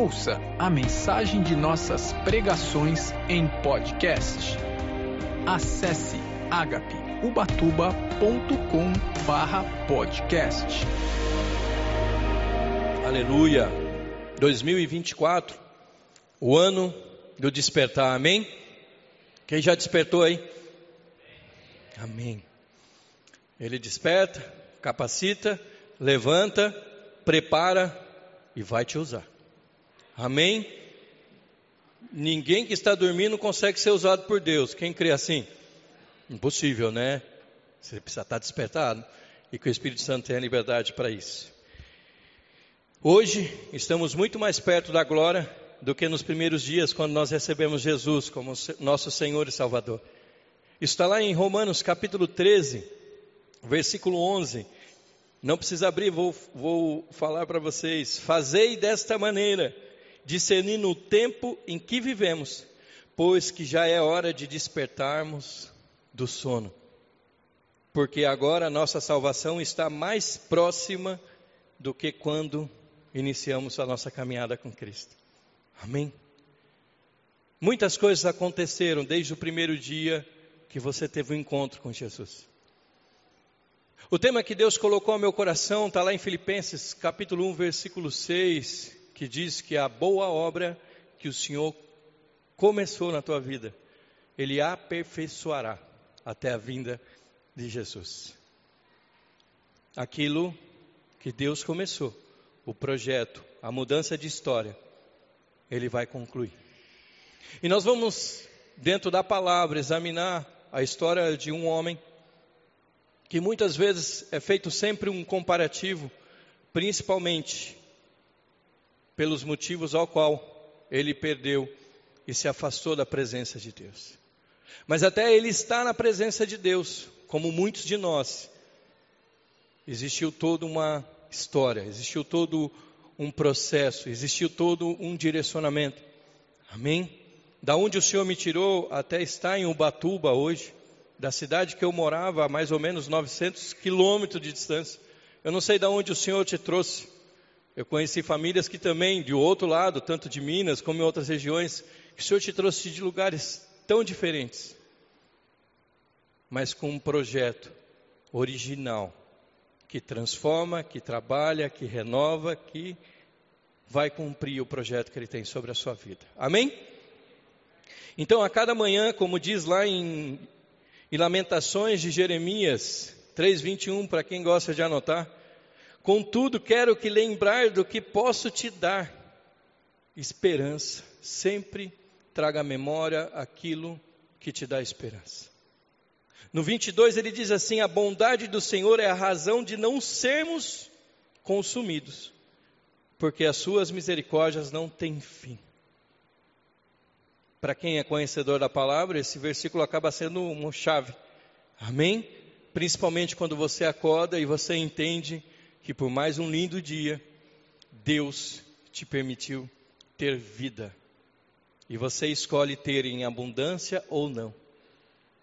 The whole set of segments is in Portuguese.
Ouça a mensagem de nossas pregações em podcast. Acesse agapeubatuba.com barra podcast. Aleluia. 2024, o ano do despertar, amém? Quem já despertou aí? Amém. Ele desperta, capacita, levanta, prepara e vai te usar. Amém? Ninguém que está dormindo consegue ser usado por Deus. Quem crê assim? Impossível, né? Você precisa estar despertado e que o Espírito Santo tenha liberdade para isso. Hoje estamos muito mais perto da glória do que nos primeiros dias quando nós recebemos Jesus como nosso Senhor e Salvador. Está lá em Romanos capítulo 13, versículo 11. Não precisa abrir, vou, vou falar para vocês. Fazei desta maneira, discernindo o tempo em que vivemos, pois que já é hora de despertarmos do sono. Porque agora nossa salvação está mais próxima do que quando iniciamos a nossa caminhada com Cristo. Amém? Muitas coisas aconteceram desde o primeiro dia que você teve um encontro com Jesus. O tema que Deus colocou ao meu coração está lá em Filipenses, capítulo 1, versículo 6, que diz que a boa obra que o Senhor começou na tua vida, Ele aperfeiçoará até a vinda de Jesus. Aquilo que Deus começou, o projeto, a mudança de história, ele vai concluir. E nós vamos, dentro da palavra, examinar a história de um homem que muitas vezes é feito sempre um comparativo, principalmente pelos motivos ao qual ele perdeu e se afastou da presença de Deus. Mas até ele estar na presença de Deus, como muitos de nós, existiu toda uma história, existiu todo um processo, existiu todo um direcionamento. Amém? Da onde o Senhor me tirou até estar em Ubatuba hoje, da cidade que eu morava a mais ou menos 900 quilômetros de distância. Eu não sei de onde o Senhor te trouxe. Eu conheci famílias que também, de outro lado, tanto de Minas como em outras regiões, que o Senhor te trouxe de lugares tão diferentes, mas com um projeto original que transforma, que trabalha, que renova, que vai cumprir o projeto que Ele tem sobre a sua vida. Amém? Então, a cada manhã, como diz lá em, em Lamentações de Jeremias 3,21, para quem gosta de anotar, contudo, quero que lembrar do que posso te dar esperança, sempre traga à memória aquilo que te dá esperança. No 22 ele diz assim: A bondade do Senhor é a razão de não sermos consumidos, porque as suas misericórdias não têm fim. Para quem é conhecedor da palavra, esse versículo acaba sendo uma chave. Amém? Principalmente quando você acorda e você entende que por mais um lindo dia, Deus te permitiu ter vida. E você escolhe ter em abundância ou não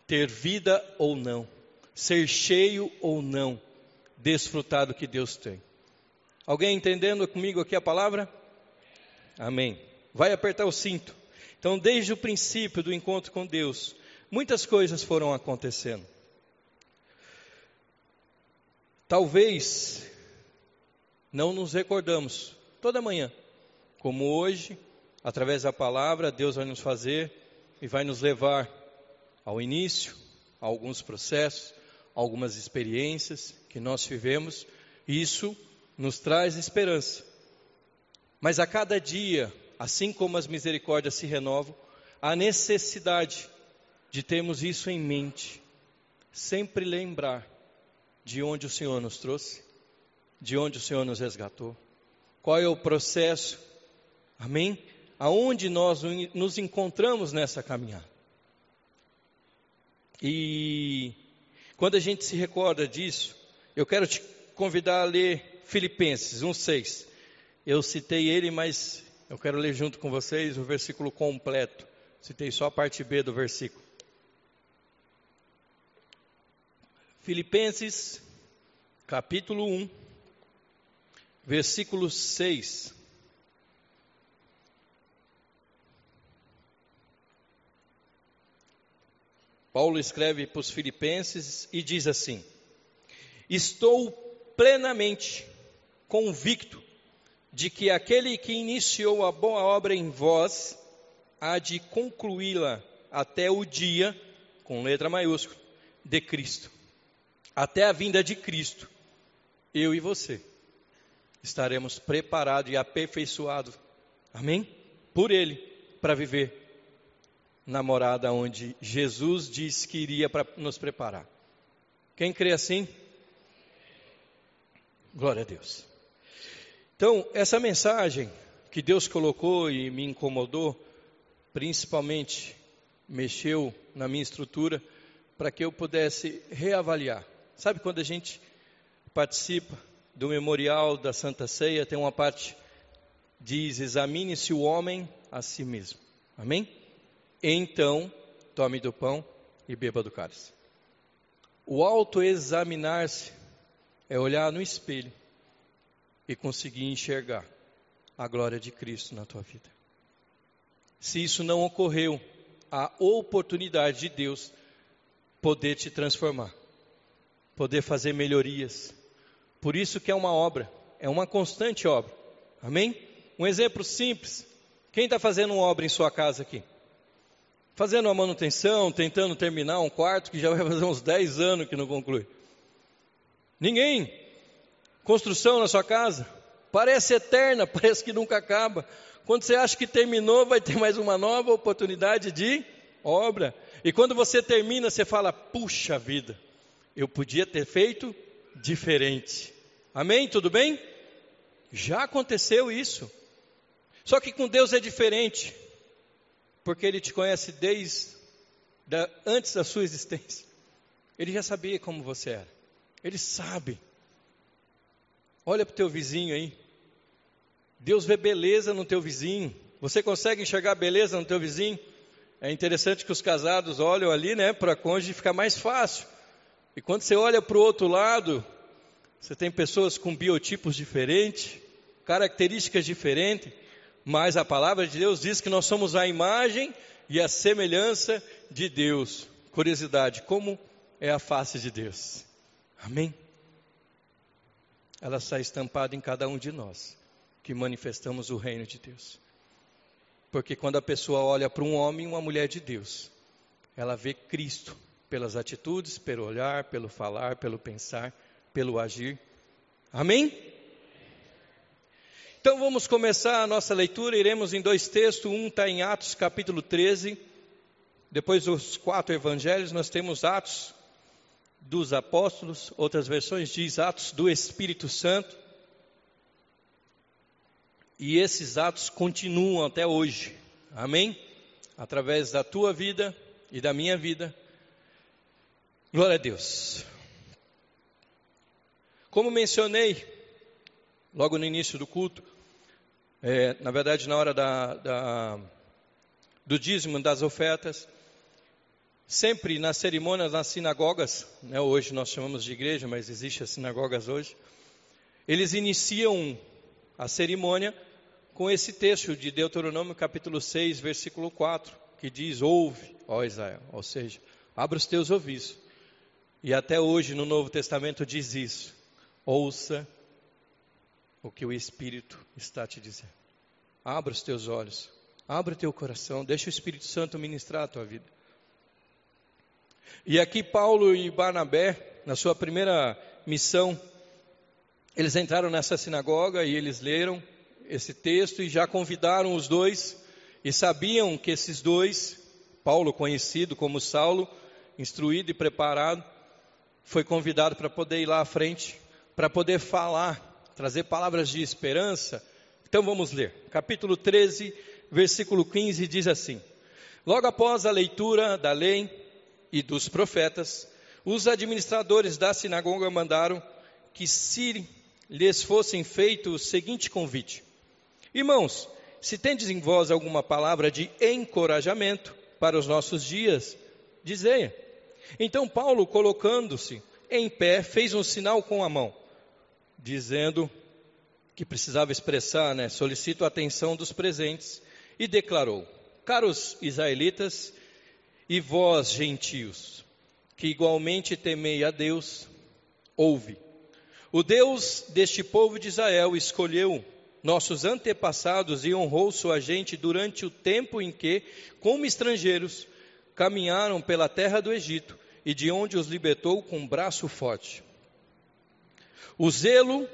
ter vida ou não, ser cheio ou não, desfrutar do que Deus tem. Alguém entendendo comigo aqui a palavra? Amém. Vai apertar o cinto. Então, desde o princípio do encontro com Deus, muitas coisas foram acontecendo. Talvez não nos recordamos toda manhã, como hoje, através da palavra, Deus vai nos fazer e vai nos levar ao início, alguns processos, algumas experiências que nós vivemos, e isso nos traz esperança. Mas a cada dia, assim como as misericórdias se renovam, a necessidade de termos isso em mente, sempre lembrar de onde o Senhor nos trouxe, de onde o Senhor nos resgatou, qual é o processo, amém? Aonde nós nos encontramos nessa caminhada. E quando a gente se recorda disso, eu quero te convidar a ler Filipenses 1,6. Eu citei ele, mas eu quero ler junto com vocês o versículo completo. Citei só a parte B do versículo. Filipenses, capítulo 1, versículo 6. Paulo escreve para os Filipenses e diz assim: Estou plenamente convicto de que aquele que iniciou a boa obra em vós há de concluí-la até o dia, com letra maiúscula, de Cristo. Até a vinda de Cristo, eu e você estaremos preparados e aperfeiçoados, amém? Por Ele, para viver na morada onde Jesus disse que iria para nos preparar. Quem crê assim? Glória a Deus. Então, essa mensagem que Deus colocou e me incomodou, principalmente mexeu na minha estrutura para que eu pudesse reavaliar. Sabe quando a gente participa do memorial da Santa Ceia, tem uma parte diz: examine-se o homem a si mesmo. Amém? Então, tome do pão e beba do cálice. O autoexaminar-se é olhar no espelho e conseguir enxergar a glória de Cristo na tua vida. Se isso não ocorreu, a oportunidade de Deus poder te transformar, poder fazer melhorias. Por isso que é uma obra, é uma constante obra. Amém? Um exemplo simples. Quem está fazendo uma obra em sua casa aqui? fazendo a manutenção, tentando terminar um quarto que já vai fazer uns 10 anos que não conclui. Ninguém. Construção na sua casa parece eterna, parece que nunca acaba. Quando você acha que terminou, vai ter mais uma nova oportunidade de obra. E quando você termina, você fala: puxa vida, eu podia ter feito diferente. Amém? Tudo bem? Já aconteceu isso. Só que com Deus é diferente porque Ele te conhece desde da, antes da sua existência. Ele já sabia como você era. Ele sabe. Olha para o teu vizinho aí. Deus vê beleza no teu vizinho. Você consegue enxergar beleza no teu vizinho? É interessante que os casados olham ali, né, para a cônjuge fica mais fácil. E quando você olha para o outro lado, você tem pessoas com biotipos diferentes, características diferentes. Mas a palavra de Deus diz que nós somos a imagem e a semelhança de Deus. Curiosidade, como é a face de Deus? Amém? Ela está estampada em cada um de nós, que manifestamos o reino de Deus. Porque quando a pessoa olha para um homem e uma mulher de Deus, ela vê Cristo pelas atitudes, pelo olhar, pelo falar, pelo pensar, pelo agir. Amém? Então vamos começar a nossa leitura, iremos em dois textos, um está em Atos capítulo 13, depois dos quatro evangelhos nós temos Atos dos Apóstolos, outras versões diz Atos do Espírito Santo, e esses atos continuam até hoje, amém? Através da tua vida e da minha vida, glória a Deus. Como mencionei logo no início do culto, é, na verdade, na hora da, da, do dízimo, das ofertas, sempre nas cerimônias, nas sinagogas, né, hoje nós chamamos de igreja, mas existe as sinagogas hoje, eles iniciam a cerimônia com esse texto de Deuteronômio capítulo 6, versículo 4, que diz: Ouve, ó Israel, ou seja, abra os teus ouvidos. E até hoje no Novo Testamento diz isso: ouça o que o Espírito está te dizendo. Abra os teus olhos, abra o teu coração, deixa o Espírito Santo ministrar a tua vida. E aqui Paulo e Barnabé, na sua primeira missão, eles entraram nessa sinagoga e eles leram esse texto e já convidaram os dois e sabiam que esses dois, Paulo conhecido como Saulo, instruído e preparado, foi convidado para poder ir lá à frente, para poder falar trazer palavras de esperança. Então vamos ler. Capítulo 13, versículo 15 diz assim: Logo após a leitura da lei e dos profetas, os administradores da sinagoga mandaram que se lhes fossem feito o seguinte convite: Irmãos, se tendes em vós alguma palavra de encorajamento para os nossos dias, dizei. Então Paulo, colocando-se em pé, fez um sinal com a mão dizendo que precisava expressar, né, solicito a atenção dos presentes, e declarou: Caros israelitas, E vós, gentios, que igualmente temei a Deus, ouve. O Deus deste povo de Israel escolheu nossos antepassados e honrou sua gente durante o tempo em que, como estrangeiros, caminharam pela terra do Egito e de onde os libertou com um braço forte. O zelo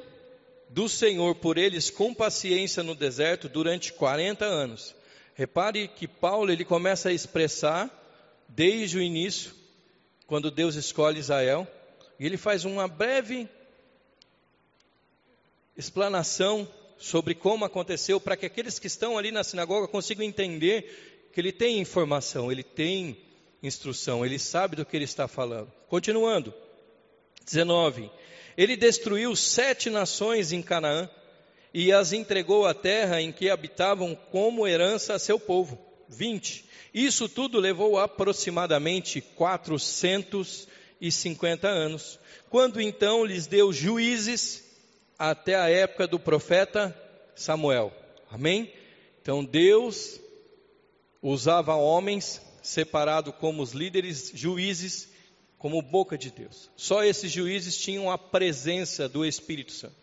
do Senhor por eles com paciência no deserto durante 40 anos. Repare que Paulo ele começa a expressar desde o início, quando Deus escolhe Israel, e ele faz uma breve explanação sobre como aconteceu, para que aqueles que estão ali na sinagoga consigam entender que ele tem informação, ele tem instrução, ele sabe do que ele está falando. Continuando, 19: Ele destruiu sete nações em Canaã e as entregou à terra em que habitavam como herança a seu povo. 20. Isso tudo levou aproximadamente 450 anos, quando então lhes deu juízes até a época do profeta Samuel. Amém? Então Deus usava homens separados como os líderes, juízes, como boca de Deus. Só esses juízes tinham a presença do Espírito Santo.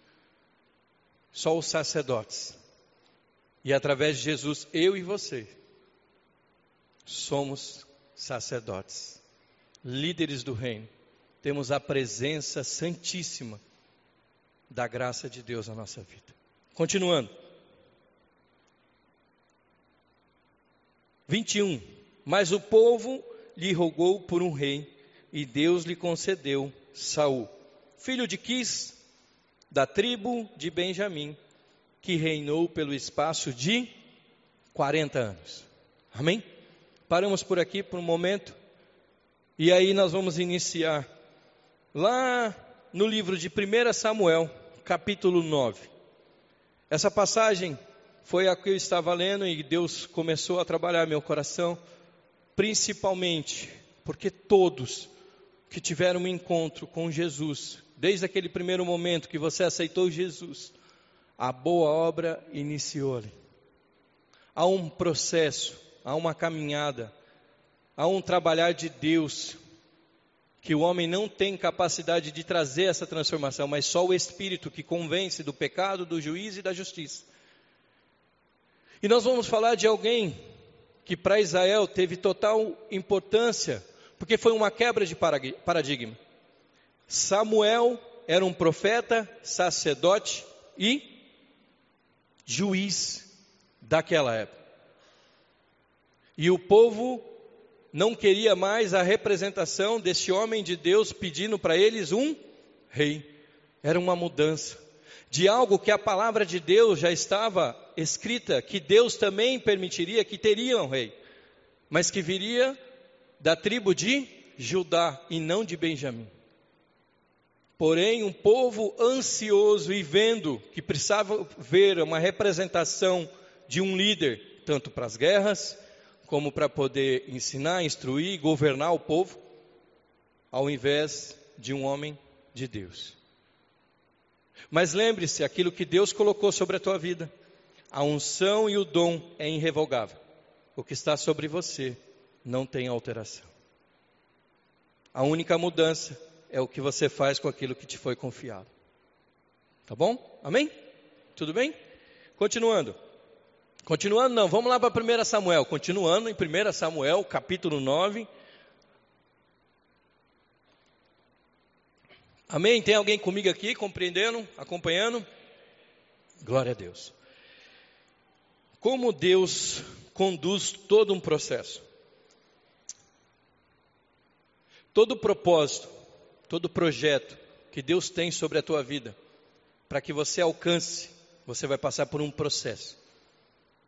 Só os sacerdotes. E através de Jesus, eu e você somos sacerdotes, líderes do reino. Temos a presença santíssima da graça de Deus na nossa vida. Continuando. 21. Mas o povo lhe rogou por um rei, e Deus lhe concedeu Saul, filho de Quis, da tribo de Benjamim, que reinou pelo espaço de 40 anos. Amém? Paramos por aqui por um momento. E aí nós vamos iniciar lá no livro de 1 Samuel, capítulo 9. Essa passagem foi a que eu estava lendo e Deus começou a trabalhar meu coração, principalmente porque todos que tiveram um encontro com Jesus, desde aquele primeiro momento que você aceitou Jesus, a boa obra iniciou ali. Há um processo, há uma caminhada, há um trabalhar de Deus que o homem não tem capacidade de trazer essa transformação, mas só o Espírito que convence do pecado, do juízo e da justiça. E nós vamos falar de alguém que para Israel teve total importância, porque foi uma quebra de paradigma. Samuel era um profeta, sacerdote e juiz daquela época. E o povo não queria mais a representação desse homem de Deus pedindo para eles um rei. Era uma mudança de algo que a palavra de Deus já estava escrita, que Deus também permitiria que teria um rei, mas que viria da tribo de Judá e não de Benjamim. Porém, um povo ansioso e vendo que precisava ver uma representação de um líder, tanto para as guerras, como para poder ensinar, instruir, governar o povo, ao invés de um homem de Deus. Mas lembre-se, aquilo que Deus colocou sobre a tua vida, a unção e o dom é irrevogável. O que está sobre você não tem alteração. A única mudança é o que você faz com aquilo que te foi confiado. Tá bom? Amém? Tudo bem? Continuando. Continuando, não, vamos lá para 1 Samuel. Continuando em 1 Samuel, capítulo 9. Amém? Tem alguém comigo aqui, compreendendo, acompanhando? Glória a Deus. Como Deus conduz todo um processo. Todo propósito, todo projeto que Deus tem sobre a tua vida, para que você alcance, você vai passar por um processo.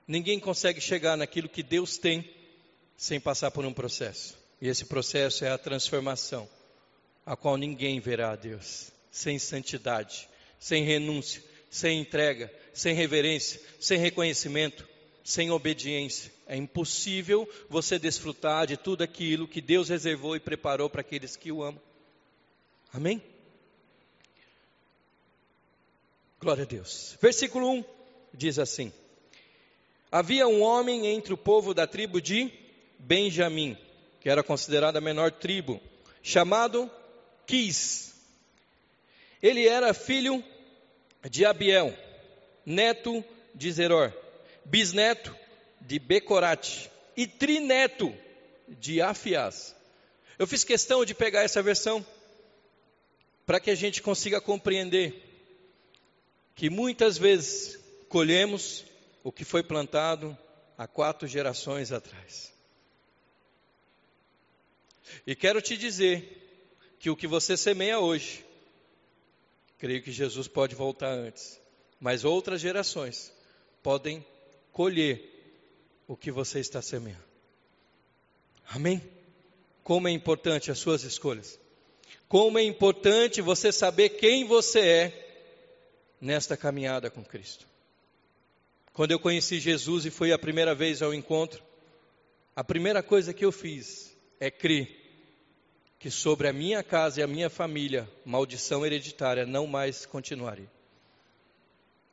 Ninguém consegue chegar naquilo que Deus tem sem passar por um processo. E esse processo é a transformação, a qual ninguém verá a Deus sem santidade, sem renúncia, sem entrega, sem reverência, sem reconhecimento, sem obediência. É impossível você desfrutar de tudo aquilo que Deus reservou e preparou para aqueles que o amam. Amém? Glória a Deus. Versículo 1 diz assim: Havia um homem entre o povo da tribo de Benjamim, que era considerada a menor tribo, chamado Quis. Ele era filho de Abiel, neto de Zeror, bisneto de Becorate e trineto de Afias. Eu fiz questão de pegar essa versão para que a gente consiga compreender que muitas vezes colhemos o que foi plantado há quatro gerações atrás. E quero te dizer que o que você semeia hoje, creio que Jesus pode voltar antes, mas outras gerações podem colher o que você está semeando. Amém? Como é importante as suas escolhas. Como é importante você saber quem você é nesta caminhada com Cristo. Quando eu conheci Jesus e fui a primeira vez ao encontro, a primeira coisa que eu fiz é crer que sobre a minha casa e a minha família, maldição hereditária não mais continuaria.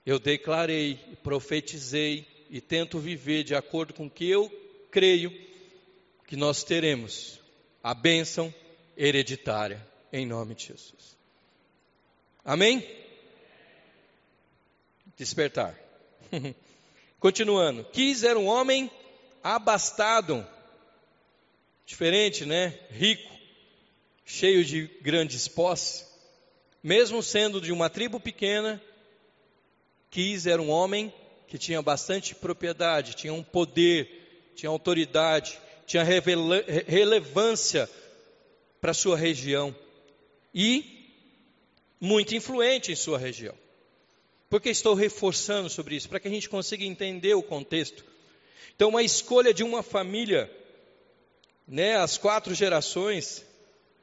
Eu declarei, profetizei e tento viver de acordo com o que eu creio que nós teremos a bênção hereditária em nome de Jesus. Amém? Despertar. Continuando. Quis era um homem abastado, diferente, né? Rico, cheio de grandes posses. Mesmo sendo de uma tribo pequena, Quis era um homem que tinha bastante propriedade, tinha um poder, tinha autoridade, tinha relevância para sua região e muito influente em sua região. Por que estou reforçando sobre isso? Para que a gente consiga entender o contexto. Então, uma escolha de uma família, né, as quatro gerações,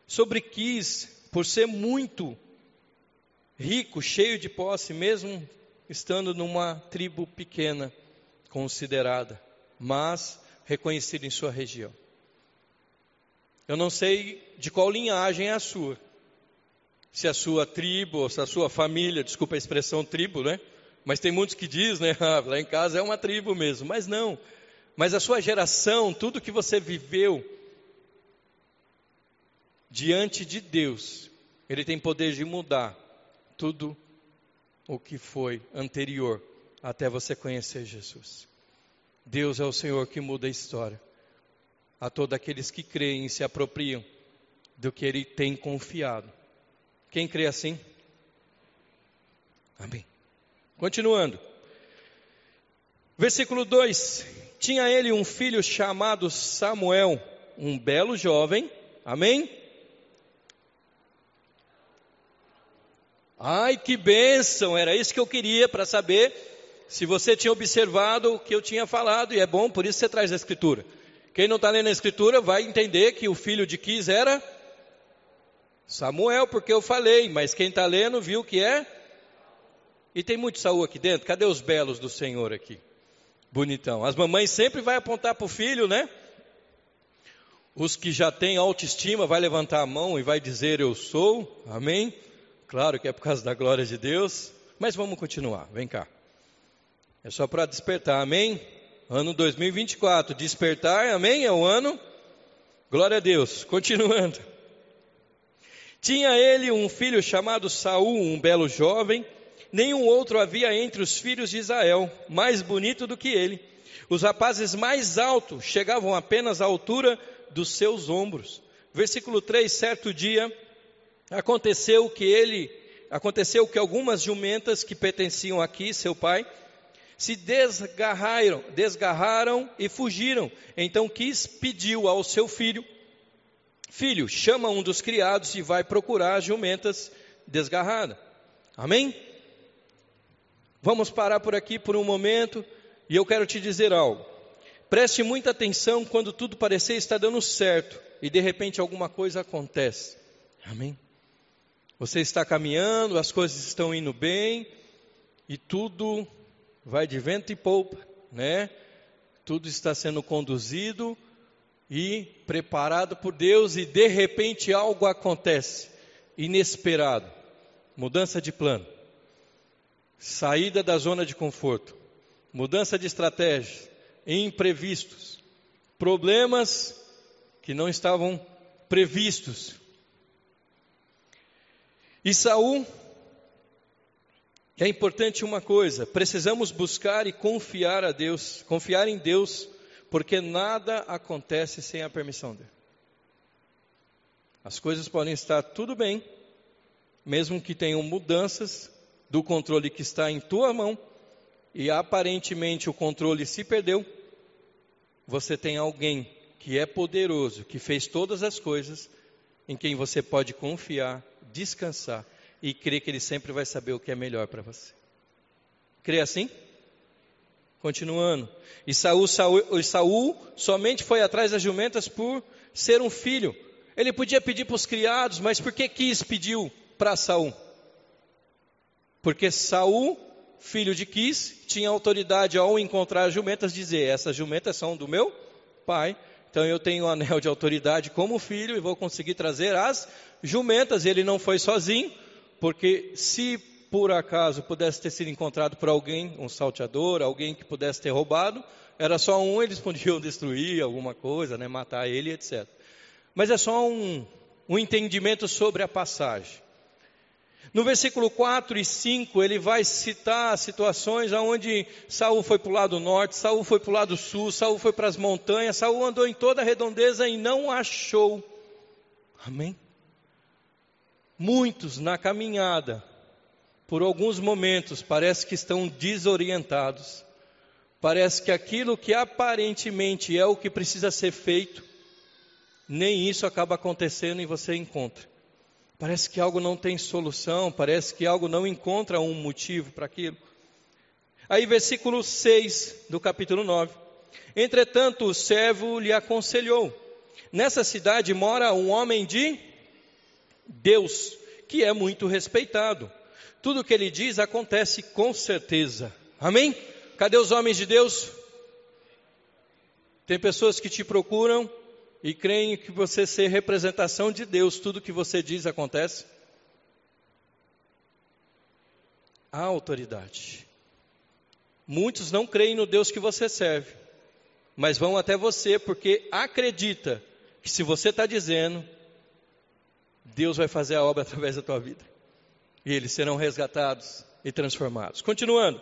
sobre quis, por ser muito rico, cheio de posse, mesmo estando numa tribo pequena, considerada, mas reconhecida em sua região. Eu não sei de qual linhagem é a sua, se a sua tribo, se a sua família, desculpa a expressão tribo, né? Mas tem muitos que dizem, né? Ah, lá em casa é uma tribo mesmo. Mas não. Mas a sua geração, tudo que você viveu diante de Deus, Ele tem poder de mudar tudo o que foi anterior até você conhecer Jesus. Deus é o Senhor que muda a história. A todos aqueles que creem e se apropriam do que Ele tem confiado. Quem crê assim? Amém. Continuando. Versículo 2: Tinha ele um filho chamado Samuel, um belo jovem. Amém? Ai, que bênção! Era isso que eu queria para saber se você tinha observado o que eu tinha falado, e é bom, por isso você traz a Escritura. Quem não está lendo a Escritura vai entender que o filho de Quis era Samuel, porque eu falei, mas quem está lendo viu que é. E tem muito Saul aqui dentro. Cadê os belos do Senhor aqui? Bonitão. As mamães sempre vai apontar para o filho, né? Os que já têm autoestima vai levantar a mão e vai dizer eu sou. Amém? Claro que é por causa da glória de Deus. Mas vamos continuar. Vem cá. É só para despertar. Amém? Ano 2024. Despertar. Amém? É o ano. Glória a Deus. Continuando. Tinha ele um filho chamado Saul, um belo jovem, nenhum outro havia entre os filhos de Israel, mais bonito do que ele. Os rapazes mais altos chegavam apenas à altura dos seus ombros. Versículo 3, certo dia aconteceu que ele aconteceu que algumas jumentas que pertenciam aqui, seu pai, se desgarraram, desgarraram e fugiram. Então quis pediu ao seu filho Filho, chama um dos criados e vai procurar as jumentas desgarradas. Amém? Vamos parar por aqui por um momento e eu quero te dizer algo. Preste muita atenção quando tudo parecer estar dando certo e de repente alguma coisa acontece. Amém? Você está caminhando, as coisas estão indo bem e tudo vai de vento e polpa, né? Tudo está sendo conduzido e preparado por Deus, e de repente algo acontece inesperado. Mudança de plano, saída da zona de conforto, mudança de estratégia, imprevistos, problemas que não estavam previstos. E Saul, é importante uma coisa, precisamos buscar e confiar a Deus, confiar em Deus, porque nada acontece sem a permissão dele. As coisas podem estar tudo bem, mesmo que tenham mudanças do controle que está em tua mão, e aparentemente o controle se perdeu, você tem alguém que é poderoso, que fez todas as coisas, em quem você pode confiar, descansar e crer que ele sempre vai saber o que é melhor para você. Crê assim? Continuando. E Saul, Saul, Saul somente foi atrás das jumentas por ser um filho. Ele podia pedir para os criados, mas por que quis pediu para Saul? Porque Saul, filho de Quis, tinha autoridade ao encontrar jumentas dizer: essas jumentas são do meu pai. Então eu tenho um anel de autoridade como filho e vou conseguir trazer as jumentas. Ele não foi sozinho, porque se por acaso pudesse ter sido encontrado por alguém, um salteador, alguém que pudesse ter roubado, era só um, eles podiam destruir alguma coisa, né, matar ele, etc. Mas é só um, um entendimento sobre a passagem. No versículo 4 e 5, ele vai citar situações onde Saul foi para o lado norte, Saul foi para o lado sul, Saul foi para as montanhas, Saul andou em toda a redondeza e não achou. Amém? Muitos na caminhada, por alguns momentos, parece que estão desorientados. Parece que aquilo que aparentemente é o que precisa ser feito, nem isso acaba acontecendo e você encontra. Parece que algo não tem solução, parece que algo não encontra um motivo para aquilo. Aí, versículo 6 do capítulo 9. Entretanto, o servo lhe aconselhou: Nessa cidade mora um homem de Deus, que é muito respeitado. Tudo o que ele diz acontece com certeza. Amém? Cadê os homens de Deus? Tem pessoas que te procuram e creem que você ser representação de Deus, tudo que você diz acontece? Há autoridade. Muitos não creem no Deus que você serve, mas vão até você porque acredita que se você está dizendo, Deus vai fazer a obra através da tua vida. E eles serão resgatados e transformados. Continuando.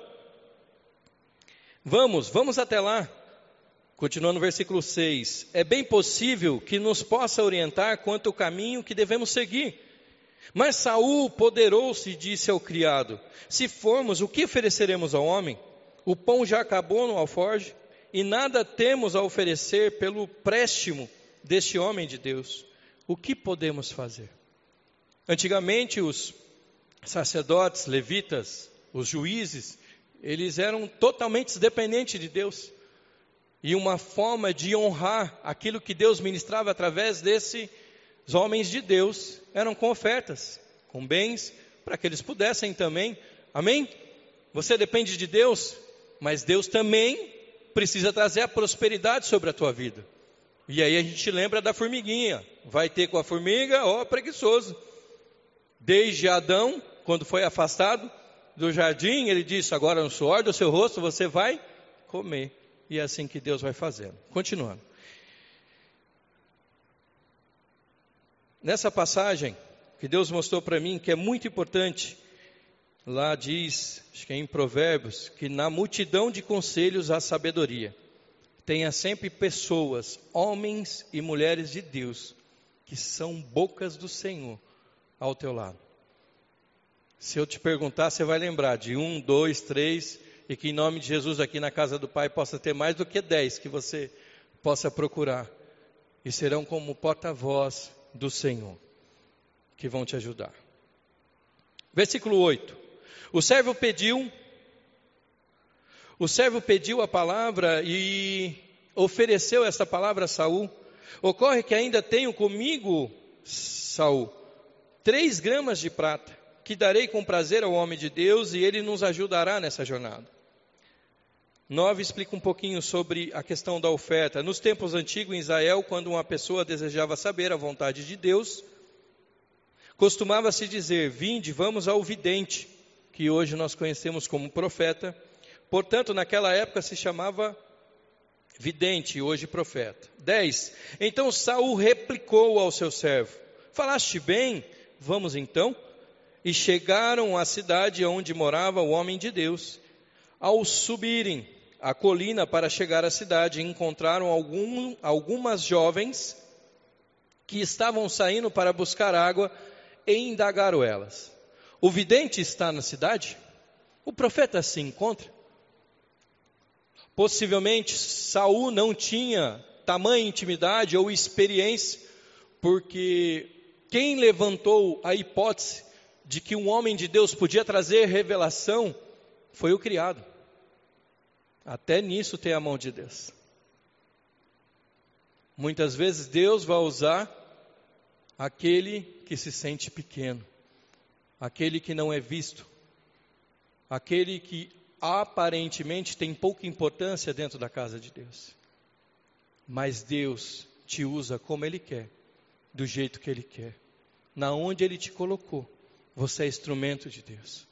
Vamos, vamos até lá. Continuando no versículo 6: É bem possível que nos possa orientar quanto ao caminho que devemos seguir. Mas Saul poderou-se e disse ao criado: Se formos, o que ofereceremos ao homem? O pão já acabou no alforge, e nada temos a oferecer pelo préstimo deste homem de Deus. O que podemos fazer? Antigamente, os sacerdotes, levitas, os juízes, eles eram totalmente dependentes de Deus e uma forma de honrar aquilo que Deus ministrava através desses homens de Deus eram com ofertas, com bens, para que eles pudessem também, amém? Você depende de Deus, mas Deus também precisa trazer a prosperidade sobre a tua vida. E aí a gente lembra da formiguinha, vai ter com a formiga, ó, preguiçoso. Desde Adão, quando foi afastado do jardim, ele disse: Agora no suor do seu rosto você vai comer e é assim que Deus vai fazendo. Continuando. Nessa passagem que Deus mostrou para mim, que é muito importante, lá diz, acho que é em Provérbios, que na multidão de conselhos há sabedoria. Tenha sempre pessoas, homens e mulheres de Deus, que são bocas do Senhor ao teu lado. Se eu te perguntar, você vai lembrar de um, dois, três, e que em nome de Jesus aqui na casa do Pai possa ter mais do que dez que você possa procurar e serão como porta-voz do Senhor que vão te ajudar. Versículo 8. O servo pediu o servo pediu a palavra e ofereceu essa palavra a Saul. Ocorre que ainda tenho comigo, Saul, três gramas de prata, que darei com prazer ao homem de Deus e ele nos ajudará nessa jornada. 9 explica um pouquinho sobre a questão da oferta. Nos tempos antigos em Israel, quando uma pessoa desejava saber a vontade de Deus, costumava-se dizer: Vinde, vamos ao vidente, que hoje nós conhecemos como profeta. Portanto, naquela época se chamava vidente, hoje profeta. 10. Então Saul replicou ao seu servo: Falaste bem, vamos então. E chegaram à cidade onde morava o homem de Deus. Ao subirem a colina para chegar à cidade, encontraram algum, algumas jovens que estavam saindo para buscar água e indagaram elas: O vidente está na cidade? O profeta se encontra? Possivelmente Saul não tinha tamanha intimidade ou experiência, porque quem levantou a hipótese de que um homem de Deus podia trazer revelação foi o criado. Até nisso tem a mão de Deus. Muitas vezes Deus vai usar aquele que se sente pequeno, aquele que não é visto, aquele que aparentemente tem pouca importância dentro da casa de Deus. Mas Deus te usa como Ele quer, do jeito que Ele quer, na onde Ele te colocou. Você é instrumento de Deus.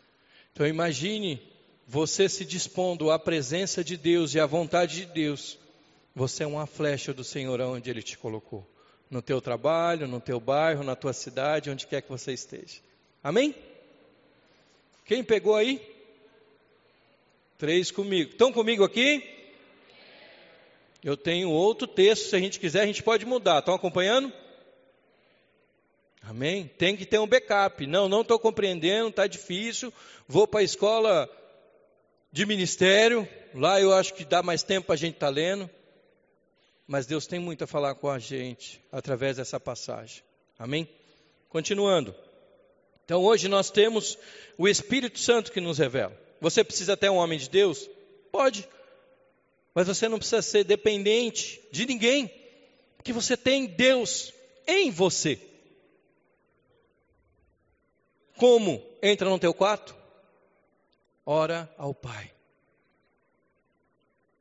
Então imagine você se dispondo à presença de Deus e à vontade de Deus. Você é uma flecha do Senhor onde Ele te colocou. No teu trabalho, no teu bairro, na tua cidade, onde quer que você esteja. Amém? Quem pegou aí? Três comigo. Estão comigo aqui? Eu tenho outro texto, se a gente quiser, a gente pode mudar. Estão acompanhando? Amém? Tem que ter um backup. Não, não estou compreendendo, está difícil. Vou para a escola de ministério. Lá eu acho que dá mais tempo a gente estar tá lendo. Mas Deus tem muito a falar com a gente através dessa passagem. Amém? Continuando. Então hoje nós temos o Espírito Santo que nos revela. Você precisa ter um homem de Deus? Pode. Mas você não precisa ser dependente de ninguém, porque você tem Deus em você. Como entra no teu quarto? Ora ao Pai.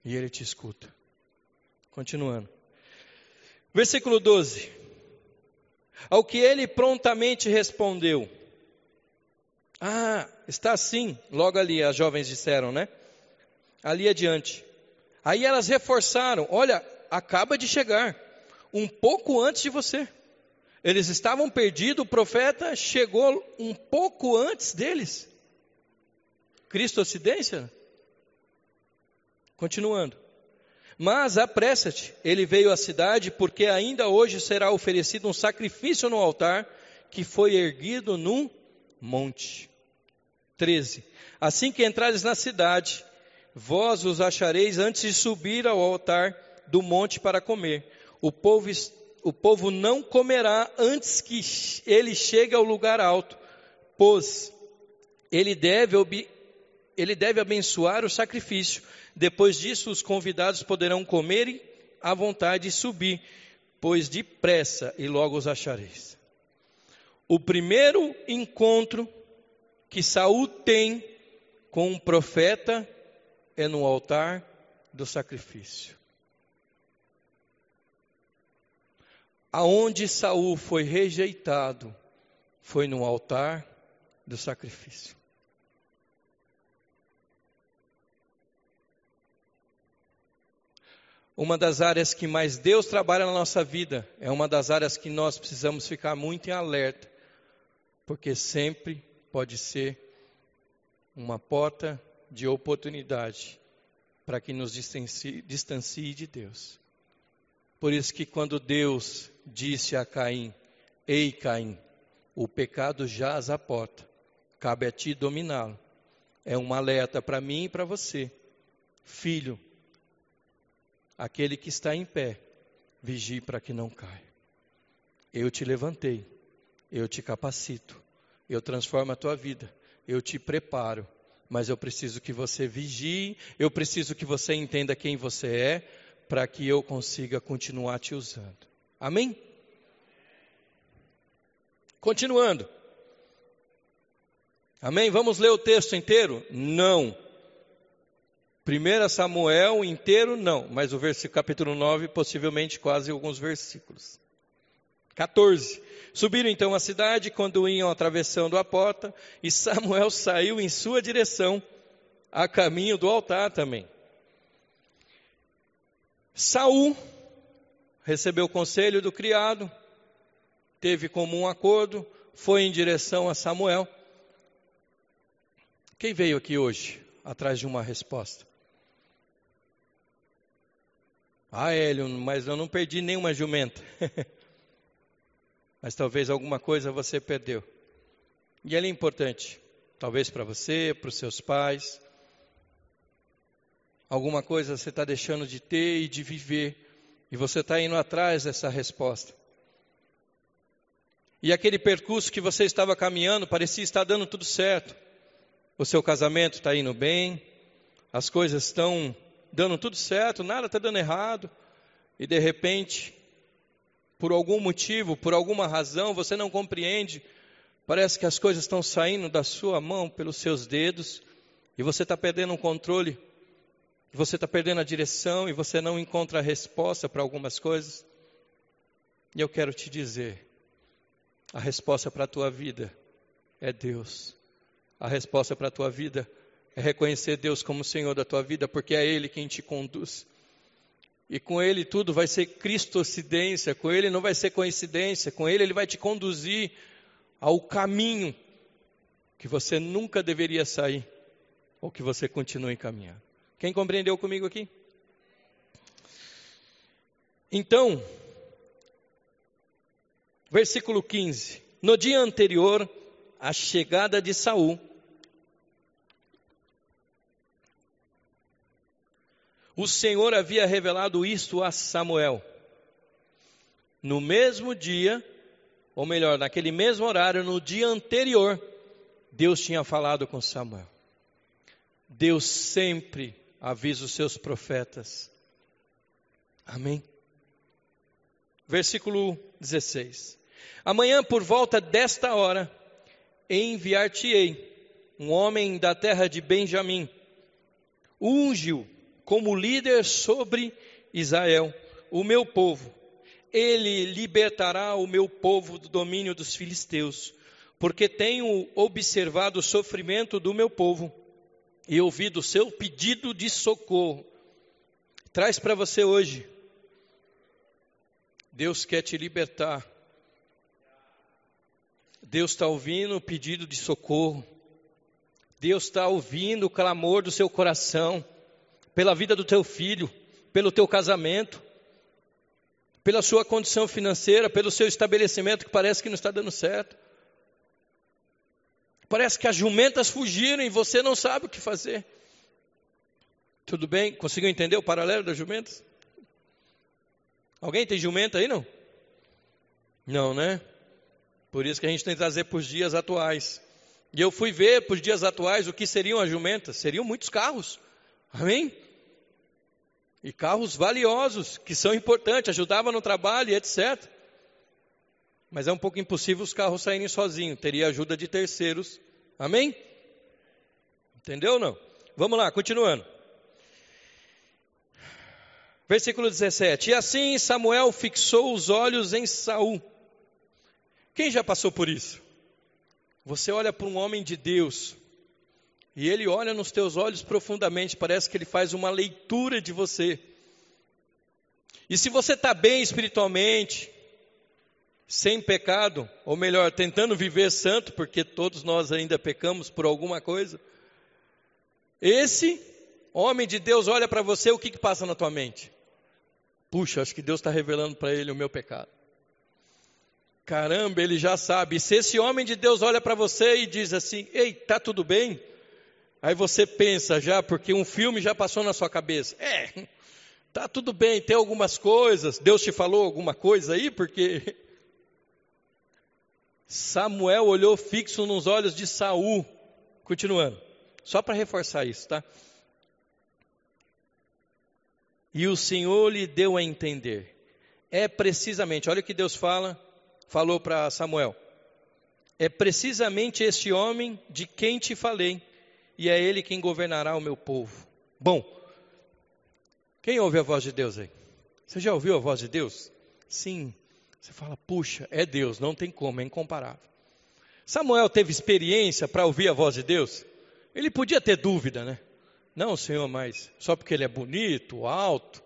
E ele te escuta. Continuando. Versículo 12. Ao que ele prontamente respondeu: Ah, está assim. Logo ali, as jovens disseram, né? Ali adiante. Aí elas reforçaram: olha, acaba de chegar, um pouco antes de você. Eles estavam perdidos, o profeta chegou um pouco antes deles. Cristocidência? Continuando. Mas apressa-te, ele veio à cidade, porque ainda hoje será oferecido um sacrifício no altar que foi erguido num monte. 13. Assim que entrares na cidade, vós os achareis antes de subir ao altar do monte para comer. O povo, o povo não comerá antes que ele chegue ao lugar alto, pois ele deve, ele deve abençoar o sacrifício. Depois disso, os convidados poderão comer à vontade e subir, pois depressa e logo os achareis. O primeiro encontro que Saul tem com um profeta é no altar do sacrifício. Aonde Saul foi rejeitado foi no altar do sacrifício. Uma das áreas que mais Deus trabalha na nossa vida é uma das áreas que nós precisamos ficar muito em alerta, porque sempre pode ser uma porta de oportunidade para que nos distancie, distancie de Deus. Por isso que quando Deus disse a Caim, Ei Caim, o pecado jaz à porta, cabe a ti dominá-lo. É um alerta para mim e para você. Filho, aquele que está em pé, vigie para que não caia. Eu te levantei, eu te capacito, eu transformo a tua vida, eu te preparo mas eu preciso que você vigie, eu preciso que você entenda quem você é, para que eu consiga continuar te usando. Amém? Continuando. Amém? Vamos ler o texto inteiro? Não. 1 Samuel inteiro, não, mas o versículo, capítulo 9, possivelmente quase alguns versículos. 14. Subiram então à cidade quando iam atravessando a porta, e Samuel saiu em sua direção, a caminho do altar também. Saul recebeu o conselho do criado, teve comum acordo, foi em direção a Samuel. Quem veio aqui hoje atrás de uma resposta? Ah, Hélio, mas eu não perdi nenhuma jumenta. mas talvez alguma coisa você perdeu. E ela é importante, talvez para você, para os seus pais. Alguma coisa você está deixando de ter e de viver, e você está indo atrás dessa resposta. E aquele percurso que você estava caminhando parecia estar dando tudo certo. O seu casamento está indo bem, as coisas estão dando tudo certo, nada está dando errado, e de repente, por algum motivo, por alguma razão, você não compreende, parece que as coisas estão saindo da sua mão pelos seus dedos, e você está perdendo o controle, você está perdendo a direção, e você não encontra a resposta para algumas coisas. E eu quero te dizer, a resposta para a tua vida é Deus. A resposta para a tua vida é reconhecer Deus como Senhor da tua vida, porque é Ele quem te conduz. E com Ele tudo vai ser cristocidência, com Ele não vai ser coincidência, com Ele Ele vai te conduzir ao caminho que você nunca deveria sair, ou que você continue caminhando. Quem compreendeu comigo aqui? Então, versículo 15. No dia anterior à chegada de Saul, o Senhor havia revelado isto a Samuel. No mesmo dia, ou melhor, naquele mesmo horário, no dia anterior, Deus tinha falado com Samuel. Deus sempre avisa os seus profetas. Amém? Versículo 16. Amanhã, por volta desta hora, enviar-te-ei um homem da terra de Benjamim. Unge-o como líder sobre Israel, o meu povo. Ele libertará o meu povo do domínio dos filisteus, porque tenho observado o sofrimento do meu povo e ouvido o seu pedido de socorro. Traz para você hoje. Deus quer te libertar Deus está ouvindo o pedido de socorro. Deus está ouvindo o clamor do seu coração pela vida do teu filho, pelo teu casamento, pela sua condição financeira, pelo seu estabelecimento que parece que não está dando certo. Parece que as jumentas fugiram e você não sabe o que fazer. Tudo bem? Conseguiu entender o paralelo das jumentas? Alguém tem jumenta aí, não? Não, né? Por isso que a gente tem que trazer para os dias atuais. E eu fui ver para os dias atuais o que seriam as jumentas. Seriam muitos carros. Amém? E carros valiosos, que são importantes, ajudavam no trabalho etc. Mas é um pouco impossível os carros saírem sozinhos. Teria ajuda de terceiros. Amém? Entendeu ou não? Vamos lá, continuando. Versículo 17. E assim Samuel fixou os olhos em Saul quem já passou por isso? Você olha para um homem de Deus e ele olha nos teus olhos profundamente, parece que ele faz uma leitura de você. E se você está bem espiritualmente, sem pecado, ou melhor, tentando viver santo, porque todos nós ainda pecamos por alguma coisa, esse homem de Deus olha para você, o que, que passa na tua mente? Puxa, acho que Deus está revelando para ele o meu pecado. Caramba, ele já sabe. Se esse homem de Deus olha para você e diz assim: Ei, tá tudo bem? Aí você pensa já, porque um filme já passou na sua cabeça. É, tá tudo bem, tem algumas coisas. Deus te falou alguma coisa aí? Porque Samuel olhou fixo nos olhos de Saul. Continuando, só para reforçar isso, tá? E o Senhor lhe deu a entender. É precisamente, olha o que Deus fala falou para Samuel: É precisamente este homem de quem te falei, e é ele quem governará o meu povo. Bom, quem ouve a voz de Deus aí? Você já ouviu a voz de Deus? Sim. Você fala, puxa, é Deus, não tem como, é incomparável. Samuel teve experiência para ouvir a voz de Deus? Ele podia ter dúvida, né? Não, Senhor, mas só porque ele é bonito, alto,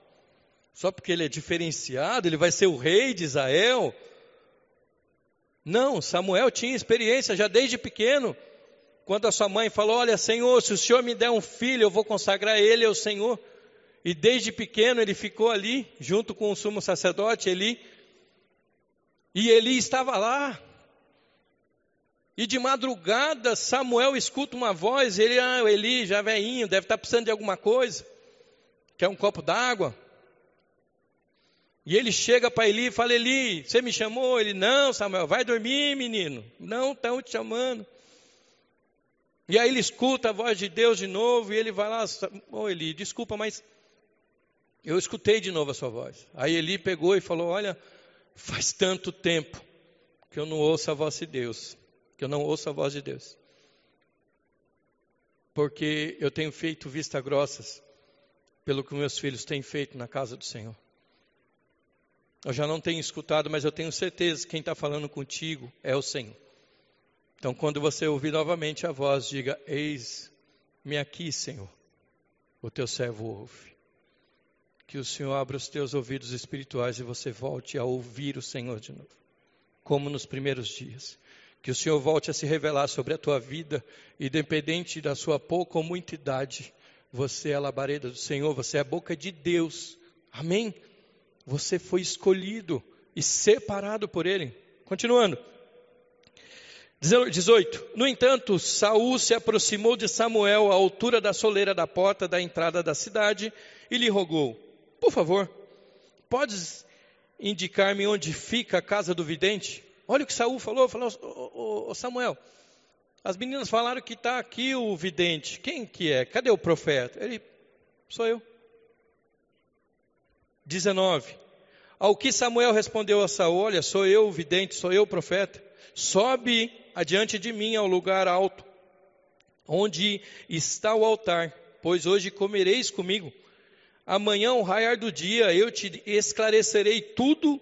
Só porque ele é diferenciado, ele vai ser o rei de Israel? Não, Samuel tinha experiência já desde pequeno. Quando a sua mãe falou: Olha, Senhor, se o Senhor me der um filho, eu vou consagrar ele ao Senhor. E desde pequeno ele ficou ali, junto com o sumo sacerdote Eli. E Eli estava lá. E de madrugada Samuel escuta uma voz, ele, ah, Eli, já veinho, deve estar precisando de alguma coisa. Quer um copo d'água? E ele chega para Eli e fala: Eli, você me chamou? Ele, não, Samuel, vai dormir, menino. Não estão te chamando. E aí ele escuta a voz de Deus de novo e ele vai lá: Ô oh, Eli, desculpa, mas eu escutei de novo a sua voz. Aí Eli pegou e falou: Olha, faz tanto tempo que eu não ouço a voz de Deus, que eu não ouço a voz de Deus. Porque eu tenho feito vista grossas pelo que meus filhos têm feito na casa do Senhor. Eu já não tenho escutado, mas eu tenho certeza que quem está falando contigo é o Senhor. Então, quando você ouvir novamente a voz, diga: Eis-me aqui, Senhor. O teu servo ouve. Que o Senhor abra os teus ouvidos espirituais e você volte a ouvir o Senhor de novo, como nos primeiros dias. Que o Senhor volte a se revelar sobre a tua vida, independente da sua pouca ou muita idade. Você é a labareda do Senhor, você é a boca de Deus. Amém? Você foi escolhido e separado por ele. Continuando. 18. No entanto, Saul se aproximou de Samuel à altura da soleira da porta da entrada da cidade e lhe rogou: Por favor, podes indicar-me onde fica a casa do vidente? Olha o que Saul falou, falou, oh, oh, Samuel, as meninas falaram que está aqui o vidente. Quem que é? Cadê o profeta? Ele, sou eu. 19. Ao que Samuel respondeu a Saul: Olha, sou eu o vidente, sou eu o profeta. Sobe adiante de mim ao lugar alto, onde está o altar, pois hoje comereis comigo. Amanhã, ao raiar do dia, eu te esclarecerei tudo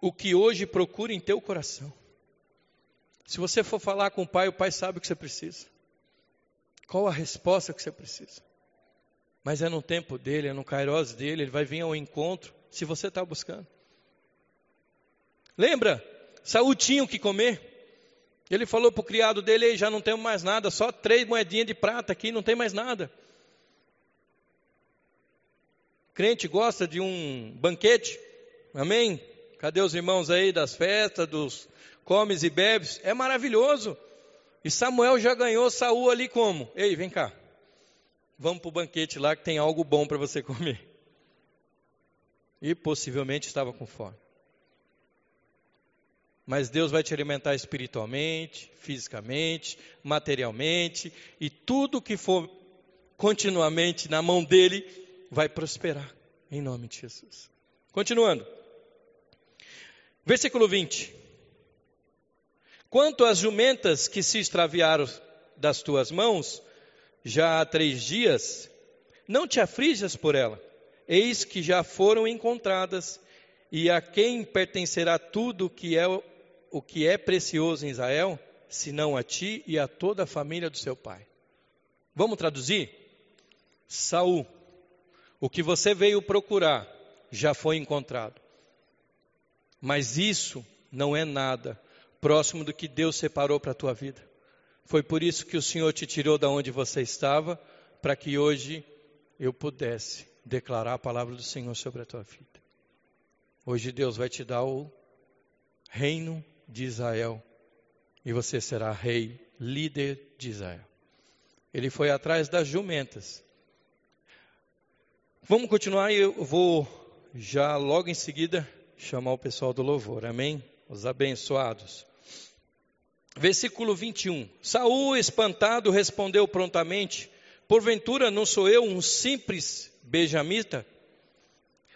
o que hoje procura em teu coração. Se você for falar com o pai, o pai sabe o que você precisa. Qual a resposta que você precisa? Mas é no tempo dele, é no kairos dele, ele vai vir ao encontro, se você está buscando. Lembra? Saúl tinha o que comer. Ele falou para o criado dele, já não temos mais nada, só três moedinhas de prata aqui, não tem mais nada. Crente gosta de um banquete, amém? Cadê os irmãos aí das festas, dos comes e bebes? É maravilhoso. E Samuel já ganhou Saul ali como? Ei, vem cá. Vamos para o banquete lá que tem algo bom para você comer. E possivelmente estava com fome. Mas Deus vai te alimentar espiritualmente, fisicamente, materialmente, e tudo que for continuamente na mão dele vai prosperar, em nome de Jesus. Continuando. Versículo 20. Quanto às jumentas que se extraviaram das tuas mãos, já há três dias, não te aflijas por ela, eis que já foram encontradas, e a quem pertencerá tudo que é o que é precioso em Israel, senão a ti e a toda a família do seu pai. Vamos traduzir? Saul, o que você veio procurar já foi encontrado. Mas isso não é nada próximo do que Deus separou para a tua vida. Foi por isso que o Senhor te tirou da onde você estava, para que hoje eu pudesse declarar a palavra do Senhor sobre a tua vida. Hoje Deus vai te dar o reino de Israel e você será rei, líder de Israel. Ele foi atrás das jumentas. Vamos continuar e eu vou já logo em seguida chamar o pessoal do louvor. Amém? Os abençoados. Versículo 21. Saul, espantado, respondeu prontamente: Porventura não sou eu um simples benjamita,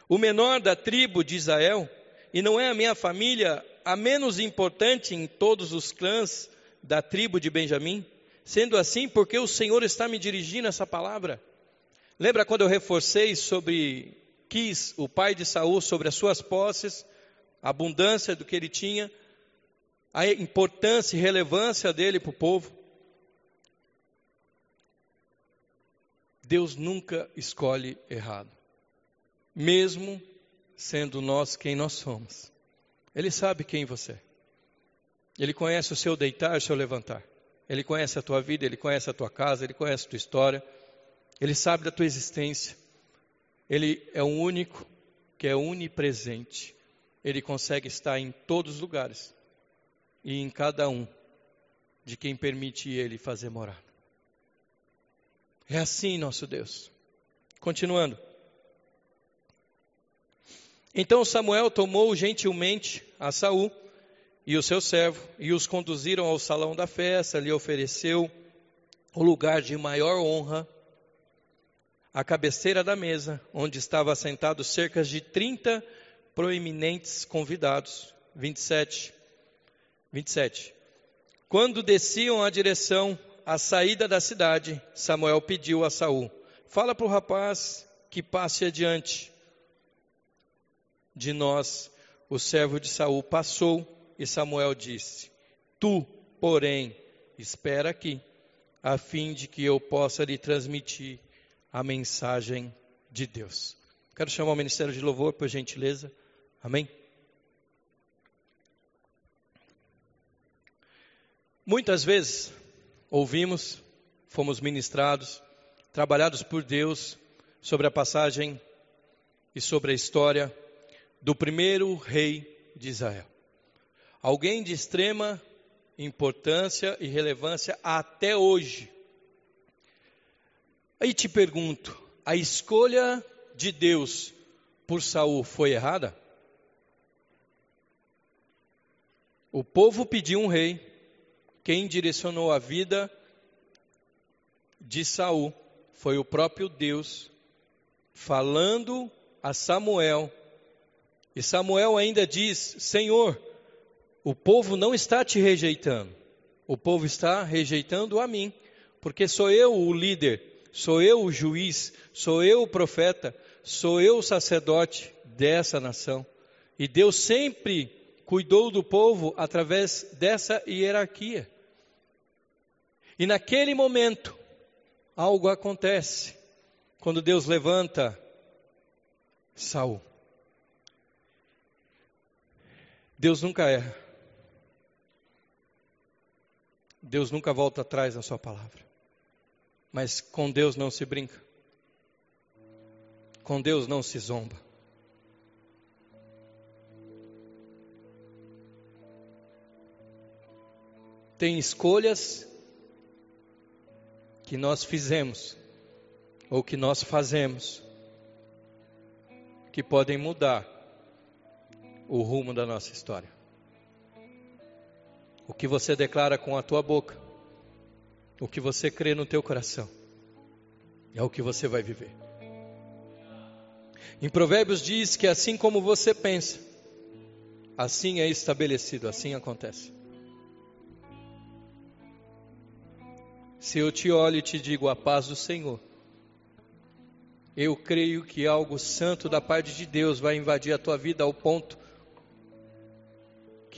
o menor da tribo de Israel, e não é a minha família a menos importante em todos os clãs da tribo de Benjamim? Sendo assim, porque o Senhor está me dirigindo essa palavra? Lembra quando eu reforcei sobre Quis, o pai de Saul, sobre as suas posses, a abundância do que ele tinha, a importância e relevância dele para o povo? Deus nunca escolhe errado. mesmo sendo nós quem nós somos. Ele sabe quem você é. Ele conhece o seu deitar e o seu levantar. Ele conhece a tua vida, ele conhece a tua casa, ele conhece a tua história. Ele sabe da tua existência. Ele é o único que é onipresente. Ele consegue estar em todos os lugares e em cada um de quem permite ele fazer morar. É assim nosso Deus. Continuando. Então Samuel tomou gentilmente a Saul e o seu servo e os conduziram ao salão da festa, lhe ofereceu o lugar de maior honra à cabeceira da mesa, onde estavam assentados cerca de 30 proeminentes convidados. 27. 27. Quando desciam a direção à saída da cidade, Samuel pediu a Saul: Fala para o rapaz que passe adiante de nós. O servo de Saul passou e Samuel disse: Tu, porém, espera aqui, a fim de que eu possa lhe transmitir a mensagem de Deus. Quero chamar o ministério de louvor, por gentileza. Amém? Muitas vezes ouvimos, fomos ministrados, trabalhados por Deus sobre a passagem e sobre a história do primeiro rei de Israel. Alguém de extrema importância e relevância até hoje. Aí te pergunto, a escolha de Deus por Saul foi errada? O povo pediu um rei, quem direcionou a vida de Saul foi o próprio Deus, falando a Samuel. E Samuel ainda diz: Senhor, o povo não está te rejeitando, o povo está rejeitando a mim, porque sou eu o líder sou eu o juiz, sou eu o profeta, sou eu o sacerdote dessa nação. E Deus sempre cuidou do povo através dessa hierarquia. E naquele momento, algo acontece. Quando Deus levanta Saul. Deus nunca erra. Deus nunca volta atrás na sua palavra. Mas com Deus não se brinca. Com Deus não se zomba. Tem escolhas que nós fizemos ou que nós fazemos que podem mudar o rumo da nossa história. O que você declara com a tua boca o que você crê no teu coração é o que você vai viver. Em Provérbios diz que assim como você pensa, assim é estabelecido, assim acontece. Se eu te olho e te digo a paz do Senhor, eu creio que algo santo da parte de Deus vai invadir a tua vida ao ponto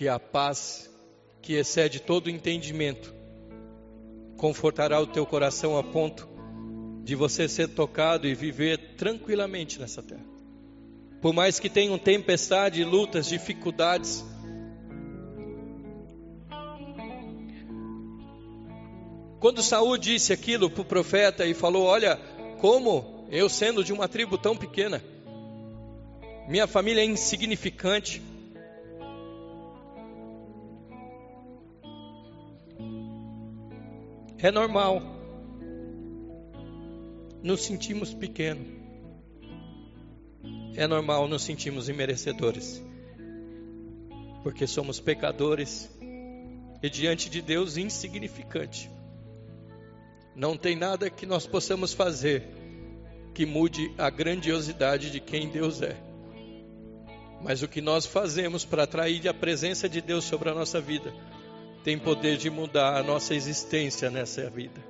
que a paz que excede todo entendimento confortará o teu coração a ponto de você ser tocado e viver tranquilamente nessa terra. Por mais que tenham tempestade, lutas, dificuldades, Quando Saul disse aquilo para o profeta e falou: Olha, como eu sendo de uma tribo tão pequena, minha família é insignificante, É normal. Nos sentimos pequenos. É normal nos sentimos imerecedores. Porque somos pecadores e diante de Deus insignificante. Não tem nada que nós possamos fazer que mude a grandiosidade de quem Deus é. Mas o que nós fazemos para atrair a presença de Deus sobre a nossa vida tem poder de mudar a nossa existência nessa vida.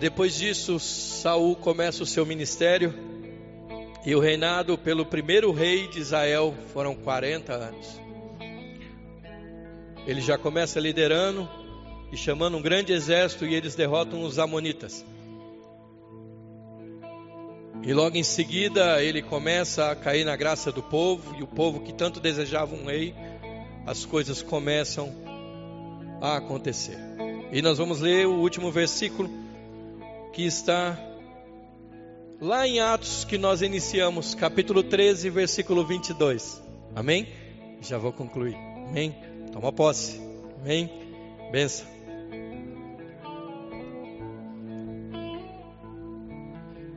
Depois disso, Saul começa o seu ministério e o reinado pelo primeiro rei de Israel foram 40 anos. Ele já começa liderando e chamando um grande exército e eles derrotam os amonitas. E logo em seguida ele começa a cair na graça do povo, e o povo que tanto desejava um rei, as coisas começam a acontecer. E nós vamos ler o último versículo que está lá em Atos que nós iniciamos, capítulo 13, versículo 22. Amém? Já vou concluir. Amém? Toma posse. Amém? Benção.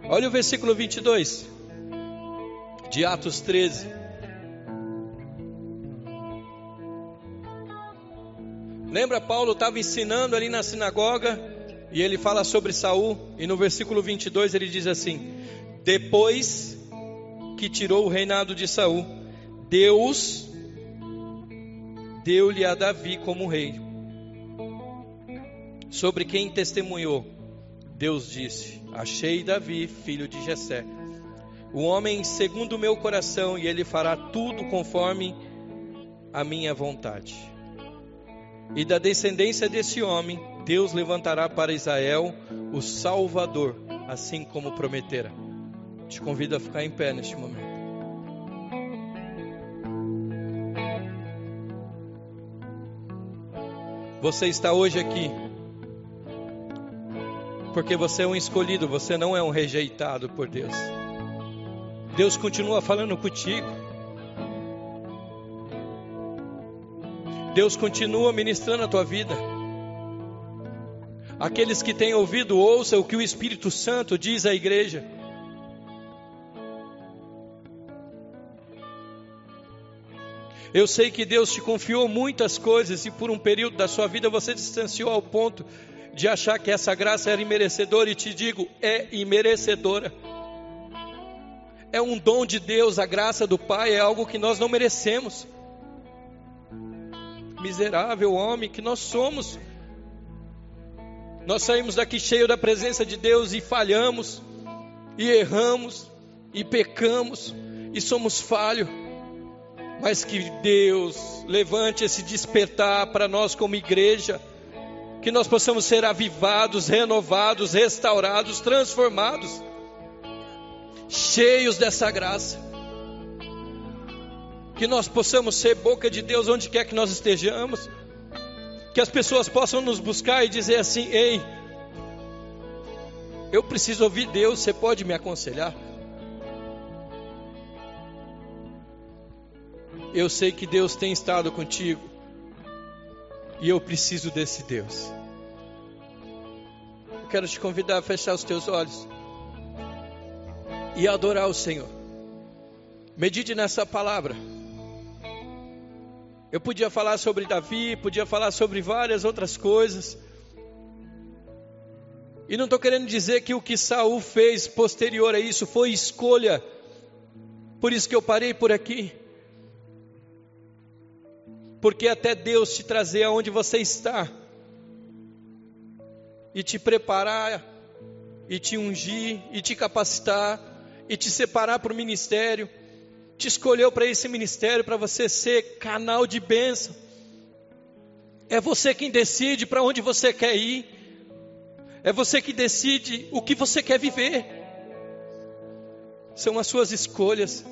Olha o versículo 22 de Atos 13. Lembra, Paulo estava ensinando ali na sinagoga e ele fala sobre Saul, e no versículo 22 ele diz assim: Depois que tirou o reinado de Saul, Deus deu-lhe a Davi como rei, sobre quem testemunhou. Deus disse: Achei Davi, filho de Jessé, o homem segundo o meu coração, e ele fará tudo conforme a minha vontade. E da descendência desse homem, Deus levantará para Israel o Salvador, assim como prometera. Te convido a ficar em pé neste momento. Você está hoje aqui porque você é um escolhido, você não é um rejeitado por Deus. Deus continua falando contigo. Deus continua ministrando a tua vida. Aqueles que têm ouvido, ouçam o que o Espírito Santo diz à igreja. Eu sei que Deus te confiou muitas coisas e por um período da sua vida você distanciou ao ponto de achar que essa graça era imerecedora, e te digo, é imerecedora. É um dom de Deus, a graça do Pai é algo que nós não merecemos. Miserável homem que nós somos. Nós saímos daqui cheio da presença de Deus e falhamos, e erramos, e pecamos, e somos falhos. Mas que Deus levante esse despertar para nós como igreja que nós possamos ser avivados, renovados, restaurados, transformados, cheios dessa graça. Que nós possamos ser boca de Deus onde quer que nós estejamos. Que as pessoas possam nos buscar e dizer assim: Ei, eu preciso ouvir Deus, você pode me aconselhar? Eu sei que Deus tem estado contigo. E eu preciso desse Deus. Quero te convidar a fechar os teus olhos e adorar o Senhor. Medite nessa palavra. Eu podia falar sobre Davi, podia falar sobre várias outras coisas. E não estou querendo dizer que o que Saul fez posterior a isso foi escolha. Por isso que eu parei por aqui porque até Deus te trazer aonde você está e te preparar e te ungir e te capacitar e te separar para o ministério, te escolheu para esse ministério para você ser canal de bênção. É você quem decide para onde você quer ir. É você que decide o que você quer viver. São as suas escolhas.